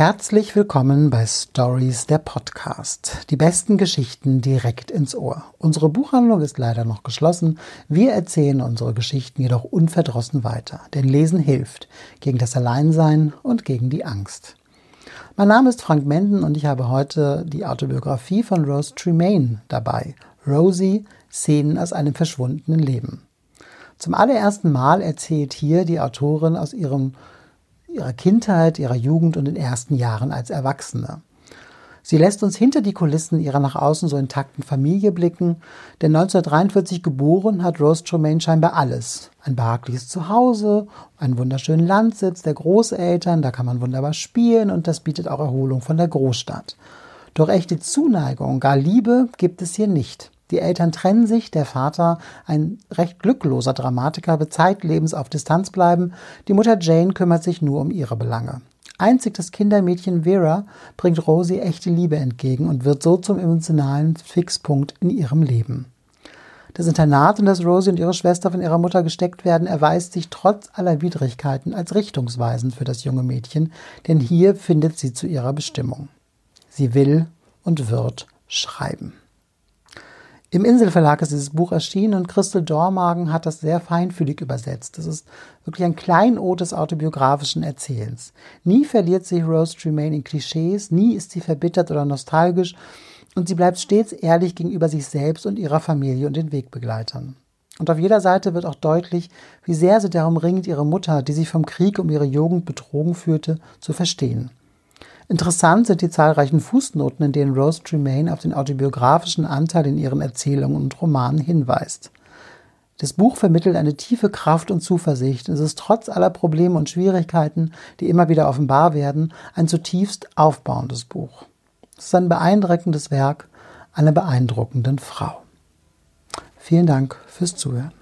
Herzlich willkommen bei Stories der Podcast. Die besten Geschichten direkt ins Ohr. Unsere Buchhandlung ist leider noch geschlossen. Wir erzählen unsere Geschichten jedoch unverdrossen weiter. Denn Lesen hilft gegen das Alleinsein und gegen die Angst. Mein Name ist Frank Menden und ich habe heute die Autobiografie von Rose Tremaine dabei. Rosie, Szenen aus einem verschwundenen Leben. Zum allerersten Mal erzählt hier die Autorin aus ihrem ihrer Kindheit, ihrer Jugend und den ersten Jahren als Erwachsene. Sie lässt uns hinter die Kulissen ihrer nach außen so intakten Familie blicken, denn 1943 geboren hat Rose Tremaine scheinbar alles. Ein behagliches Zuhause, einen wunderschönen Landsitz der Großeltern, da kann man wunderbar spielen und das bietet auch Erholung von der Großstadt. Doch echte Zuneigung, gar Liebe gibt es hier nicht. Die Eltern trennen sich, der Vater, ein recht glückloser Dramatiker, wird zeitlebens auf Distanz bleiben, die Mutter Jane kümmert sich nur um ihre Belange. Einzig das Kindermädchen Vera bringt Rosie echte Liebe entgegen und wird so zum emotionalen Fixpunkt in ihrem Leben. Das Internat, in das Rosie und ihre Schwester von ihrer Mutter gesteckt werden, erweist sich trotz aller Widrigkeiten als richtungsweisend für das junge Mädchen, denn hier findet sie zu ihrer Bestimmung. Sie will und wird schreiben. Im Inselverlag ist dieses Buch erschienen und Christel Dormagen hat das sehr feinfühlig übersetzt. Das ist wirklich ein Kleinod des autobiografischen Erzählens. Nie verliert sich Rose Tremaine in Klischees, nie ist sie verbittert oder nostalgisch und sie bleibt stets ehrlich gegenüber sich selbst und ihrer Familie und den Wegbegleitern. Und auf jeder Seite wird auch deutlich, wie sehr sie darum ringt, ihre Mutter, die sich vom Krieg um ihre Jugend betrogen fühlte, zu verstehen. Interessant sind die zahlreichen Fußnoten, in denen Rose Tremaine auf den autobiografischen Anteil in ihren Erzählungen und Romanen hinweist. Das Buch vermittelt eine tiefe Kraft und Zuversicht. Es ist trotz aller Probleme und Schwierigkeiten, die immer wieder offenbar werden, ein zutiefst aufbauendes Buch. Es ist ein beeindruckendes Werk einer beeindruckenden Frau. Vielen Dank fürs Zuhören.